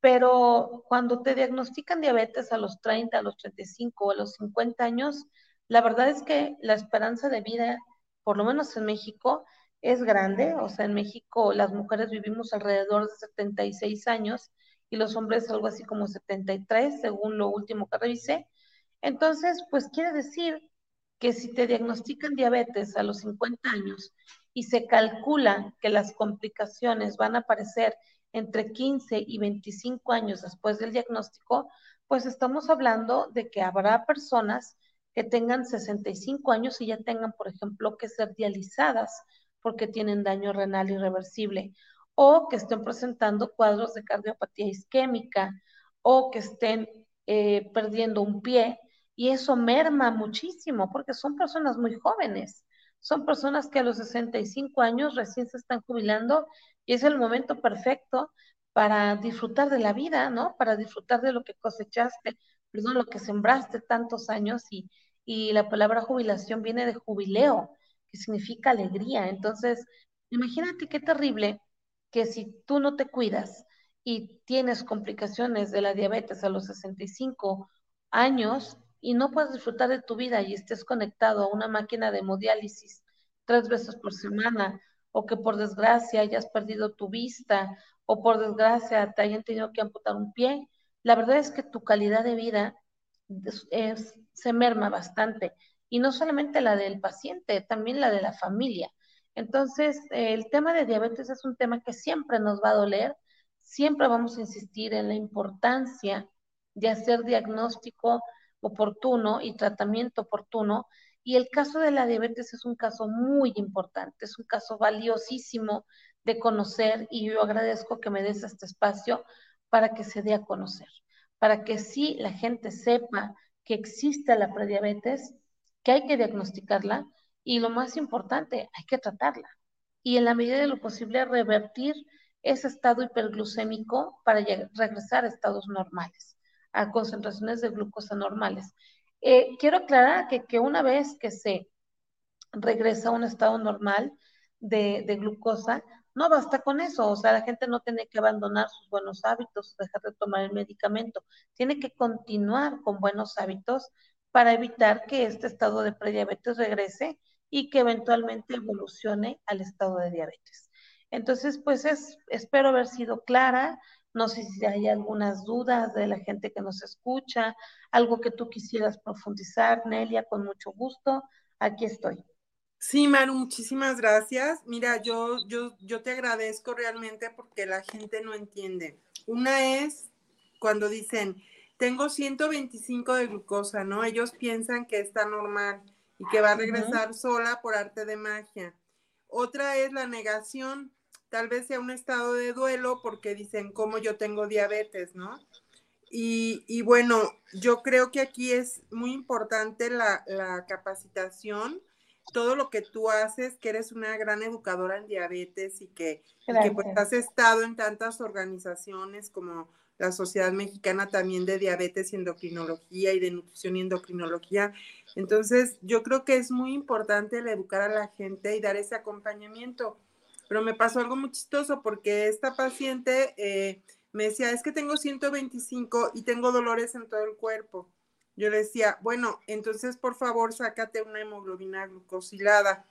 Pero cuando te diagnostican diabetes a los 30, a los 35 o a los 50 años, la verdad es que la esperanza de vida, por lo menos en México, es grande. O sea, en México las mujeres vivimos alrededor de 76 años y los hombres algo así como 73, según lo último que revisé. Entonces, pues quiere decir que si te diagnostican diabetes a los 50 años y se calcula que las complicaciones van a aparecer entre 15 y 25 años después del diagnóstico, pues estamos hablando de que habrá personas que tengan 65 años y ya tengan, por ejemplo, que ser dializadas porque tienen daño renal irreversible o que estén presentando cuadros de cardiopatía isquémica o que estén eh, perdiendo un pie y eso merma muchísimo porque son personas muy jóvenes. Son personas que a los 65 años recién se están jubilando y es el momento perfecto para disfrutar de la vida, ¿no? Para disfrutar de lo que cosechaste, perdón, lo que sembraste tantos años y, y la palabra jubilación viene de jubileo, que significa alegría. Entonces, imagínate qué terrible que si tú no te cuidas y tienes complicaciones de la diabetes a los 65 años y no puedes disfrutar de tu vida y estés conectado a una máquina de hemodiálisis tres veces por semana o que por desgracia hayas perdido tu vista o por desgracia te hayan tenido que amputar un pie, la verdad es que tu calidad de vida se merma bastante. Y no solamente la del paciente, también la de la familia. Entonces, el tema de diabetes es un tema que siempre nos va a doler, siempre vamos a insistir en la importancia de hacer diagnóstico oportuno y tratamiento oportuno. Y el caso de la diabetes es un caso muy importante, es un caso valiosísimo de conocer y yo agradezco que me des este espacio para que se dé a conocer, para que sí la gente sepa que existe la prediabetes, que hay que diagnosticarla y lo más importante, hay que tratarla. Y en la medida de lo posible, revertir ese estado hiperglucémico para regresar a estados normales, a concentraciones de glucosa normales. Eh, quiero aclarar que, que, una vez que se regresa a un estado normal de, de, glucosa, no basta con eso, o sea, la gente no tiene que abandonar sus buenos hábitos, dejar de tomar el medicamento, tiene que continuar con buenos hábitos para evitar que este estado de prediabetes regrese y que eventualmente evolucione al estado de diabetes. Entonces, pues es, espero haber sido clara. No sé si hay algunas dudas de la gente que nos escucha, algo que tú quisieras profundizar, Nelia, con mucho gusto. Aquí estoy. Sí, Maru, muchísimas gracias. Mira, yo, yo, yo te agradezco realmente porque la gente no entiende. Una es cuando dicen, tengo 125 de glucosa, ¿no? Ellos piensan que está normal y que va a regresar sola por arte de magia. Otra es la negación, tal vez sea un estado de duelo porque dicen, como yo tengo diabetes, ¿no? Y, bueno, yo creo que aquí es muy importante la, capacitación, todo lo que tú haces, que eres una gran educadora en diabetes y que, y que pues has estado en tantas organizaciones como la Sociedad Mexicana también de Diabetes y Endocrinología y de Nutrición y Endocrinología. Entonces, yo creo que es muy importante el educar a la gente y dar ese acompañamiento. Pero me pasó algo muy chistoso porque esta paciente eh, me decía, es que tengo 125 y tengo dolores en todo el cuerpo. Yo le decía, bueno, entonces por favor sácate una hemoglobina glucosilada.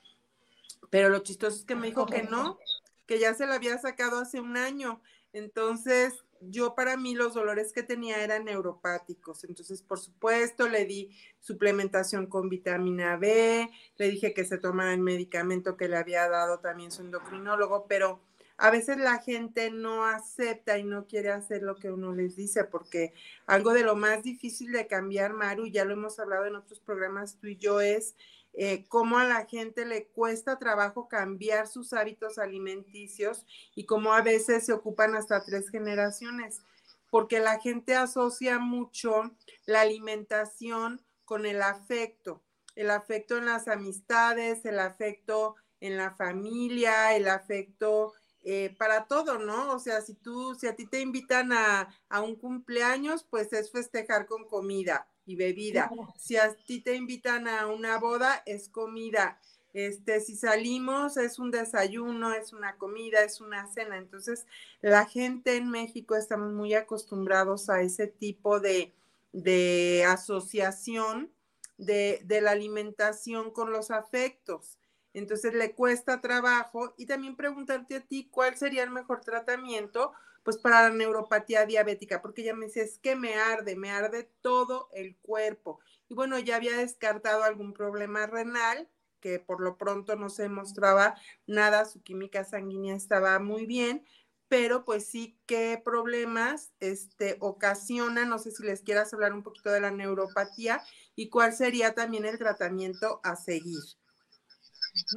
Pero lo chistoso es que me dijo que no, que ya se la había sacado hace un año. Entonces, yo para mí los dolores que tenía eran neuropáticos. Entonces, por supuesto, le di suplementación con vitamina B, le dije que se tomara el medicamento que le había dado también su endocrinólogo, pero a veces la gente no acepta y no quiere hacer lo que uno les dice, porque algo de lo más difícil de cambiar, Maru, ya lo hemos hablado en otros programas tú y yo, es eh, cómo a la gente le cuesta trabajo cambiar sus hábitos alimenticios y cómo a veces se ocupan hasta tres generaciones, porque la gente asocia mucho la alimentación con el afecto, el afecto en las amistades, el afecto en la familia, el afecto eh, para todo, ¿no? O sea, si tú, si a ti te invitan a, a un cumpleaños, pues es festejar con comida y bebida. Si a ti te invitan a una boda, es comida. Este, si salimos, es un desayuno, es una comida, es una cena. Entonces, la gente en México estamos muy acostumbrados a ese tipo de, de asociación de, de la alimentación con los afectos. Entonces le cuesta trabajo y también preguntarte a ti cuál sería el mejor tratamiento pues para la neuropatía diabética, porque ya me dice, es que me arde, me arde todo el cuerpo. Y bueno, ya había descartado algún problema renal, que por lo pronto no se mostraba nada, su química sanguínea estaba muy bien, pero pues sí, qué problemas este, ocasiona, no sé si les quieras hablar un poquito de la neuropatía y cuál sería también el tratamiento a seguir.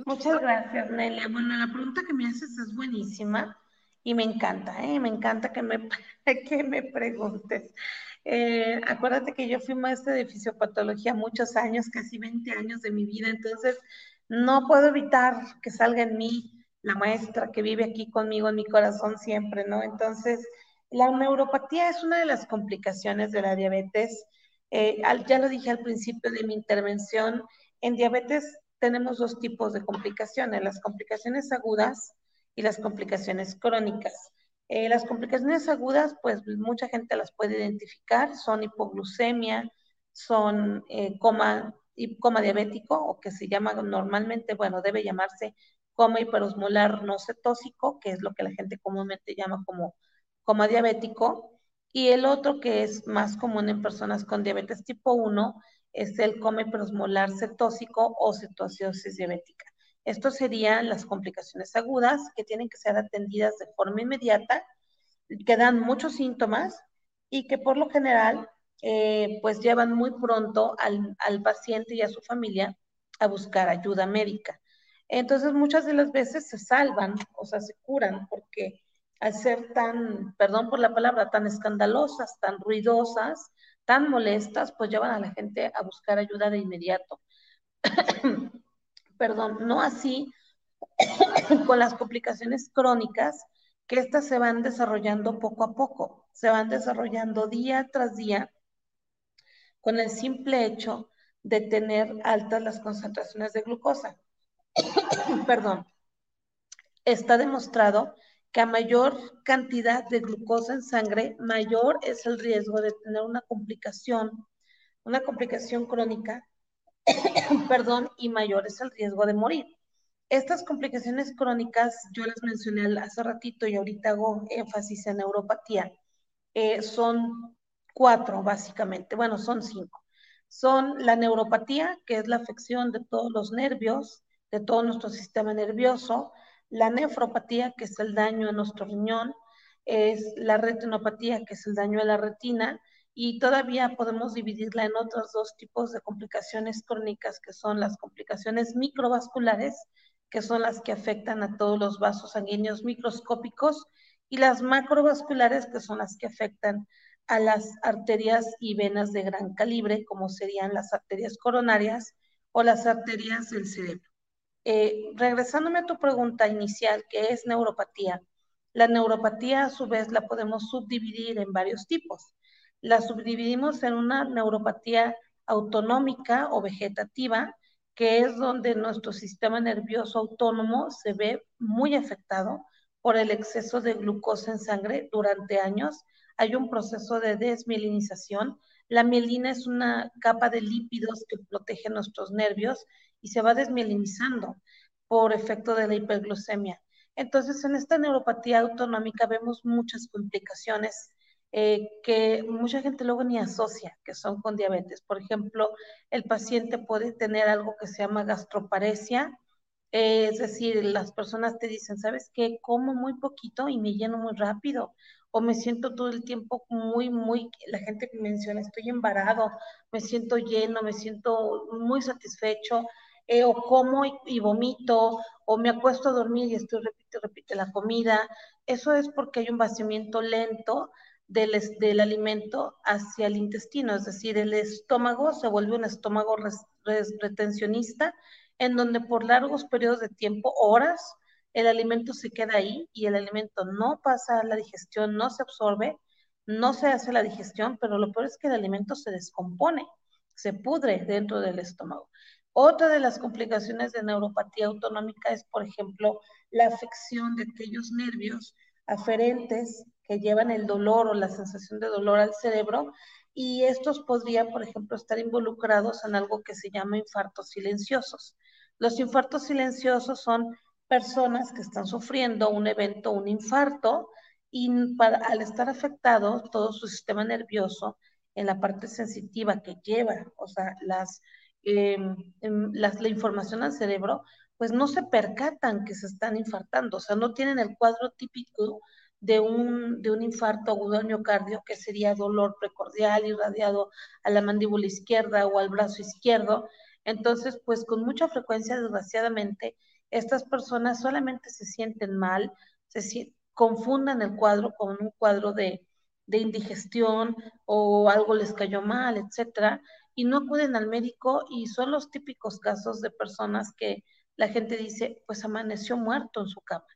Muchas gracias, Nelia. Bueno, la pregunta que me haces es buenísima y me encanta, ¿eh? me encanta que me, [laughs] que me preguntes. Eh, acuérdate que yo fui maestra de fisiopatología muchos años, casi 20 años de mi vida, entonces no puedo evitar que salga en mí la maestra que vive aquí conmigo en mi corazón siempre, ¿no? Entonces, la neuropatía es una de las complicaciones de la diabetes. Eh, ya lo dije al principio de mi intervención, en diabetes tenemos dos tipos de complicaciones, las complicaciones agudas y las complicaciones crónicas. Eh, las complicaciones agudas, pues mucha gente las puede identificar, son hipoglucemia, son eh, coma, coma diabético, o que se llama normalmente, bueno, debe llamarse coma hiperosmolar no cetósico, que es lo que la gente comúnmente llama como coma diabético, y el otro que es más común en personas con diabetes tipo 1 es el coma hiperosmolar cetósico o cetoacidosis diabética. Estos serían las complicaciones agudas que tienen que ser atendidas de forma inmediata, que dan muchos síntomas y que por lo general eh, pues llevan muy pronto al, al paciente y a su familia a buscar ayuda médica. Entonces muchas de las veces se salvan, o sea, se curan porque al ser tan, perdón por la palabra, tan escandalosas, tan ruidosas, tan molestas, pues llevan a la gente a buscar ayuda de inmediato. Perdón, no así [coughs] con las complicaciones crónicas, que estas se van desarrollando poco a poco, se van desarrollando día tras día con el simple hecho de tener altas las concentraciones de glucosa. [coughs] perdón. Está demostrado que a mayor cantidad de glucosa en sangre, mayor es el riesgo de tener una complicación, una complicación crónica [coughs] perdón, y mayor es el riesgo de morir. Estas complicaciones crónicas, yo las mencioné hace ratito y ahorita hago énfasis en neuropatía, eh, son cuatro básicamente, bueno, son cinco. Son la neuropatía, que es la afección de todos los nervios, de todo nuestro sistema nervioso, la nefropatía, que es el daño a nuestro riñón, es la retinopatía, que es el daño a la retina, y todavía podemos dividirla en otros dos tipos de complicaciones crónicas, que son las complicaciones microvasculares, que son las que afectan a todos los vasos sanguíneos microscópicos, y las macrovasculares, que son las que afectan a las arterias y venas de gran calibre, como serían las arterias coronarias o las arterias del cerebro. Eh, regresándome a tu pregunta inicial, que es neuropatía. La neuropatía, a su vez, la podemos subdividir en varios tipos la subdividimos en una neuropatía autonómica o vegetativa, que es donde nuestro sistema nervioso autónomo se ve muy afectado por el exceso de glucosa en sangre durante años. Hay un proceso de desmielinización. La mielina es una capa de lípidos que protege nuestros nervios y se va desmielinizando por efecto de la hiperglucemia. Entonces, en esta neuropatía autonómica vemos muchas complicaciones eh, que mucha gente luego ni asocia, que son con diabetes. Por ejemplo, el paciente puede tener algo que se llama gastroparesia, eh, es decir, las personas te dicen, ¿sabes qué? Como muy poquito y me lleno muy rápido, o me siento todo el tiempo muy, muy, la gente que menciona, estoy embarado, me siento lleno, me siento muy satisfecho, eh, o como y, vomito, o me acuesto a dormir y estoy repite, repite la comida. Eso es porque hay un vaciamiento lento del, alimento hacia el intestino, es decir, el estómago se vuelve un estómago retencionista, en donde por largos periodos de tiempo, horas, el alimento se queda ahí y el alimento no pasa a la digestión, no se absorbe, no se hace la digestión, pero lo peor es que el alimento se descompone, se pudre dentro del estómago. Otra de las complicaciones de neuropatía autonómica es, por ejemplo, la afección de aquellos nervios aferentes que llevan el dolor o la sensación de dolor al cerebro y estos podrían, por ejemplo, estar involucrados en algo que se llama infartos silenciosos. Los infartos silenciosos son personas que están sufriendo un evento, un infarto, y al estar afectado todo su sistema nervioso en la parte sensitiva que lleva, o sea, las Em, em, la, información al cerebro, pues no se percatan que se están infartando, o sea, no tienen el cuadro típico de un, de un infarto agudo al miocardio, que sería dolor precordial irradiado a la mandíbula izquierda o al brazo izquierdo. Entonces, pues con mucha frecuencia, desgraciadamente, estas personas solamente se sienten mal, se confundan el cuadro con un cuadro de, de indigestión o algo les cayó mal, etcétera, y no acuden al médico y son los típicos casos de personas que la gente dice, pues amaneció muerto en su cama,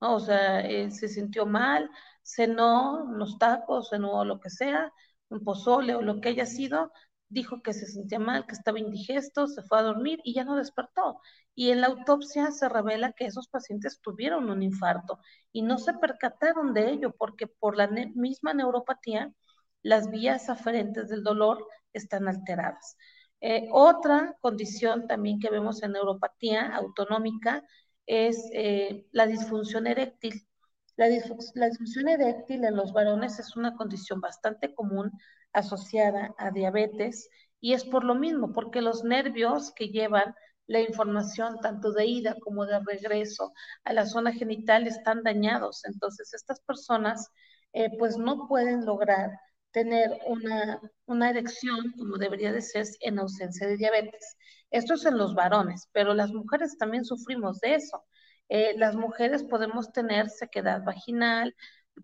¿no? O sea, se sintió mal, cenó unos tacos, cenó lo que sea, un pozole o lo que haya sido, dijo que se sentía mal, que estaba indigesto, se fue a dormir y ya no despertó. Y en la autopsia se revela que esos pacientes tuvieron un infarto y no se percataron de ello porque por la misma neuropatía las vías aferentes del dolor están alteradas. Eh, otra condición también que vemos en neuropatía autonómica es eh, la disfunción eréctil. La, disfunción eréctil en los varones es una condición bastante común asociada a diabetes y es por lo mismo, porque los nervios que llevan la información tanto de ida como de regreso a la zona genital están dañados. Entonces, estas personas eh, pues no pueden lograr tener una, una erección como debería de ser en ausencia de diabetes. Esto es en los varones, pero las mujeres también sufrimos de eso. Eh, las mujeres podemos tener sequedad vaginal,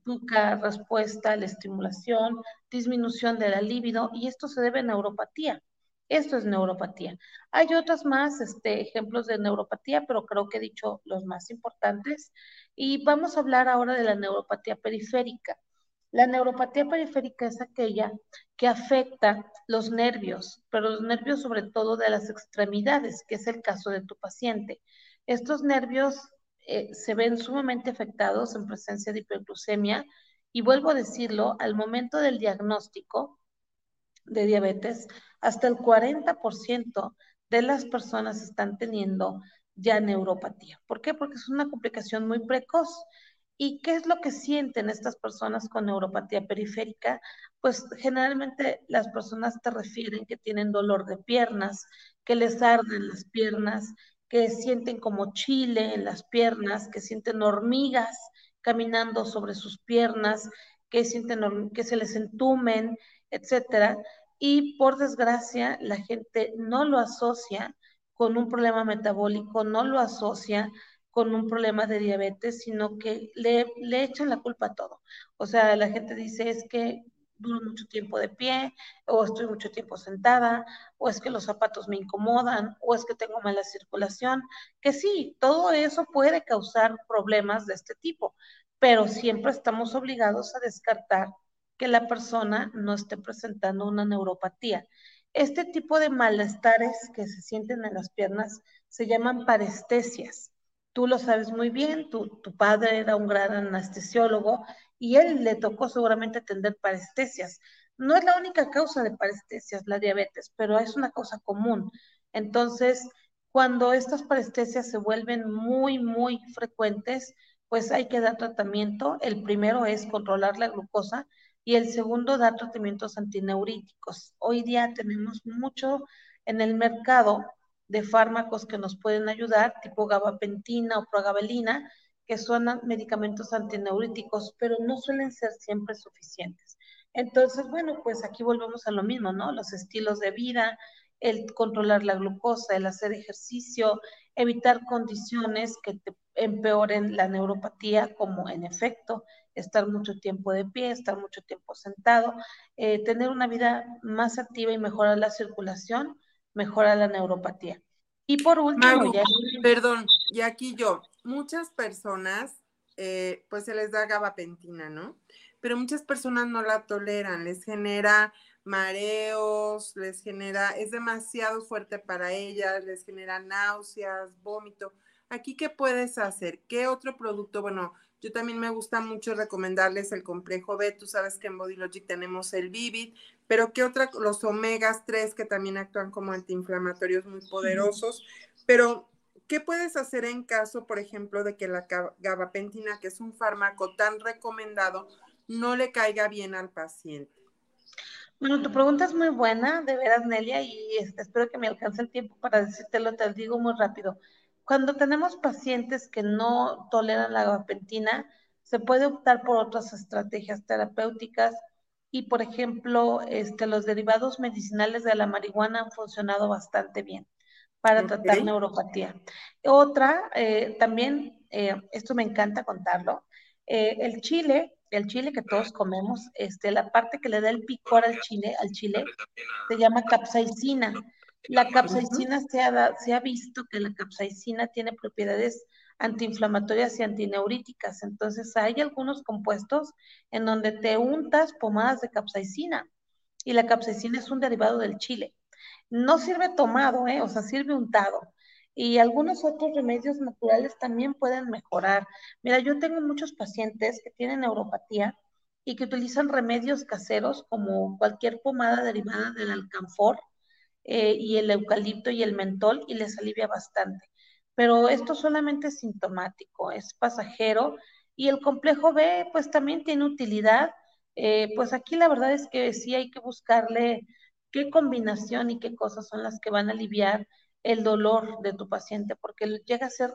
poca respuesta a la estimulación, disminución de la libido, y esto se debe a neuropatía. Esto es neuropatía. Hay otros más este, ejemplos de neuropatía, pero creo que he dicho los más importantes. Y vamos a hablar ahora de la neuropatía periférica. La neuropatía periférica es aquella que afecta los nervios, pero los nervios sobre todo de las extremidades, que es el caso de tu paciente. Estos nervios eh, se ven sumamente afectados en presencia de hiperglucemia y vuelvo a decirlo, al momento del diagnóstico de diabetes, hasta el 40% de las personas están teniendo ya neuropatía. ¿Por qué? Porque es una complicación muy precoz. ¿Y qué es lo que sienten estas personas con neuropatía periférica? Pues generalmente las personas te refieren que tienen dolor de piernas, que les arden las piernas, que sienten como chile en las piernas, que sienten hormigas caminando sobre sus piernas, que sienten que se les entumen, etcétera. Y por desgracia, la gente no lo asocia con un problema metabólico, no lo asocia con un problema de diabetes, sino que le, le echan la culpa a todo. O sea, la gente dice es que duro mucho tiempo de pie, o estoy mucho tiempo sentada, o es que los zapatos me incomodan, o es que tengo mala circulación, que sí, todo eso puede causar problemas de este tipo, pero siempre estamos obligados a descartar que la persona no esté presentando una neuropatía. Este tipo de malestares que se sienten en las piernas se llaman parestesias tú lo sabes muy bien, tu, padre era un gran anestesiólogo y él le tocó seguramente atender parestesias. No es la única causa de parestesias la diabetes, pero es una causa común. Entonces, cuando estas parestesias se vuelven muy, muy frecuentes, pues hay que dar tratamiento. El primero es controlar la glucosa y el segundo dar tratamientos antineuríticos. Hoy día tenemos mucho en el mercado de fármacos que nos pueden ayudar, tipo gabapentina o progabelina, que son medicamentos antineuríticos, pero no suelen ser siempre suficientes. Entonces, bueno, pues aquí volvemos a lo mismo, ¿no? Los estilos de vida, el controlar la glucosa, el hacer ejercicio, evitar condiciones que empeoren la neuropatía, como en efecto estar mucho tiempo de pie, estar mucho tiempo sentado, eh, tener una vida más activa y mejorar la circulación, mejora la neuropatía. Y por último, ya... Perdón, y aquí yo, muchas personas, eh, pues se les da gabapentina, ¿no? Pero muchas personas no la toleran, les genera mareos, les genera, es demasiado fuerte para ellas, les genera náuseas, vómito. Aquí, ¿qué puedes hacer? ¿Qué otro producto? Bueno, yo también me gusta mucho recomendarles el complejo B. Tú sabes que en Bodylogic tenemos el Vivid, pero ¿qué otra? Los omegas 3 que también actúan como antiinflamatorios muy poderosos. Pero, ¿qué puedes hacer en caso, por ejemplo, de que la gabapentina, que es un fármaco tan recomendado, no le caiga bien al paciente? Bueno, tu pregunta es muy buena, de veras, Nelia, y espero que me alcance el tiempo para decírtelo, te lo digo muy rápido. Cuando tenemos pacientes que no toleran la gabapentina, se puede optar por otras estrategias terapéuticas y, por ejemplo, este, los derivados medicinales de la marihuana han funcionado bastante bien para tratar neuropatía. Otra, eh, también, eh, esto me encanta contarlo, eh, el chile, el chile que todos comemos, este, la parte que le da el picor al chile, al chile, se llama capsaicina. La capsaicina se ha, se ha visto que la capsaicina tiene propiedades antiinflamatorias y antineuríticas. Entonces, hay algunos compuestos en donde te untas pomadas de capsaicina y la capsaicina es un derivado del chile. No sirve tomado, ¿eh? o sea, sirve untado. Y algunos otros remedios naturales también pueden mejorar. Mira, yo tengo muchos pacientes que tienen neuropatía y que utilizan remedios caseros como cualquier pomada derivada del alcanfor eh, y el eucalipto y el mentol y les alivia bastante. Pero esto solamente es sintomático, es pasajero y el complejo B pues también tiene utilidad. Eh, pues aquí la verdad es que sí hay que buscarle qué combinación y qué cosas son las que van a aliviar el dolor de tu paciente, porque llega a ser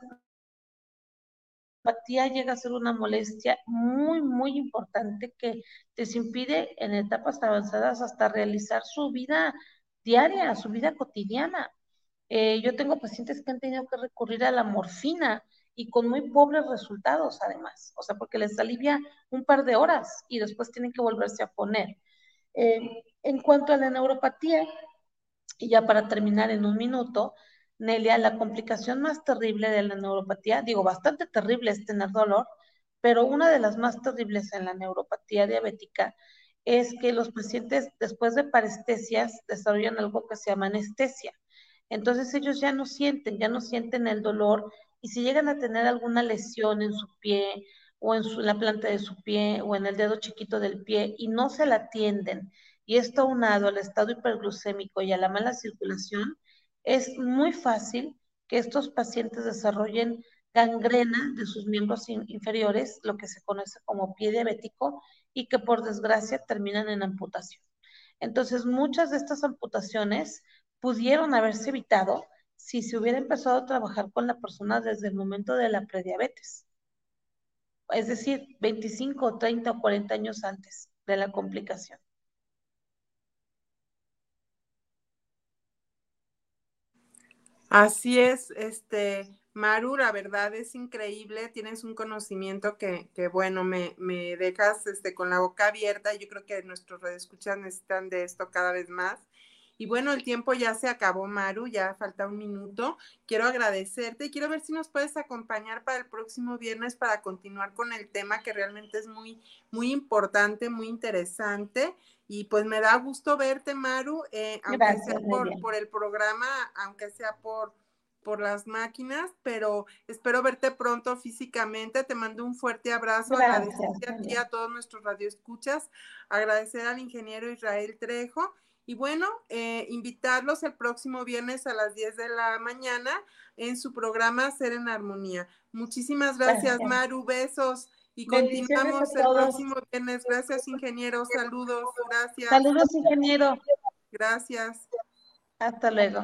apatía llega a ser una molestia muy, muy importante que les impide en etapas avanzadas hasta realizar su vida diaria, su vida cotidiana. Eh, yo tengo pacientes que han tenido que recurrir a la morfina y con muy pobres resultados además, o sea, porque les alivia un par de horas y después tienen que volverse a poner. Eh, en cuanto a la neuropatía, y ya para terminar en un minuto, Nelia, la complicación más terrible de la neuropatía, digo, bastante terrible es tener dolor, pero una de las más terribles en la neuropatía diabética es que los pacientes después de parestesias desarrollan algo que se llama anestesia. Entonces ellos ya no sienten, ya no sienten el dolor y si llegan a tener alguna lesión en su pie o en, la planta de su pie o en el dedo chiquito del pie y no se la atienden y esto aunado al estado hiperglucémico y a la mala circulación, es muy fácil que estos pacientes desarrollen gangrena de sus miembros inferiores, lo que se conoce como pie diabético, y que por desgracia terminan en amputación. Entonces, muchas de estas amputaciones pudieron haberse evitado si se hubiera empezado a trabajar con la persona desde el momento de la prediabetes. Es decir, 25, 30 o 40 años antes de la complicación. Así es, este, Maru, la verdad es increíble, tienes un conocimiento que, que bueno, me, me, dejas este, con la boca abierta. Yo creo que nuestros redescuchas necesitan de esto cada vez más. Y bueno, el tiempo ya se acabó, Maru, ya falta un minuto. Quiero agradecerte y quiero ver si nos puedes acompañar para el próximo viernes para continuar con el tema que realmente es muy, muy importante, muy interesante. Y pues me da gusto verte, Maru, eh, aunque sea por, por el programa, aunque sea por por las máquinas, pero espero verte pronto físicamente. Te mando un fuerte abrazo, agradecer a ti, a todos nuestros radioescuchas, agradecer al ingeniero Israel Trejo Y bueno, eh, invitarlos el próximo viernes a las 10 de la mañana en su programa Ser en Armonía. Muchísimas gracias, Maru. Besos. Y continuamos el próximo viernes. Gracias, ingeniero. Saludos. Gracias. Saludos, ingeniero. Gracias. Hasta luego.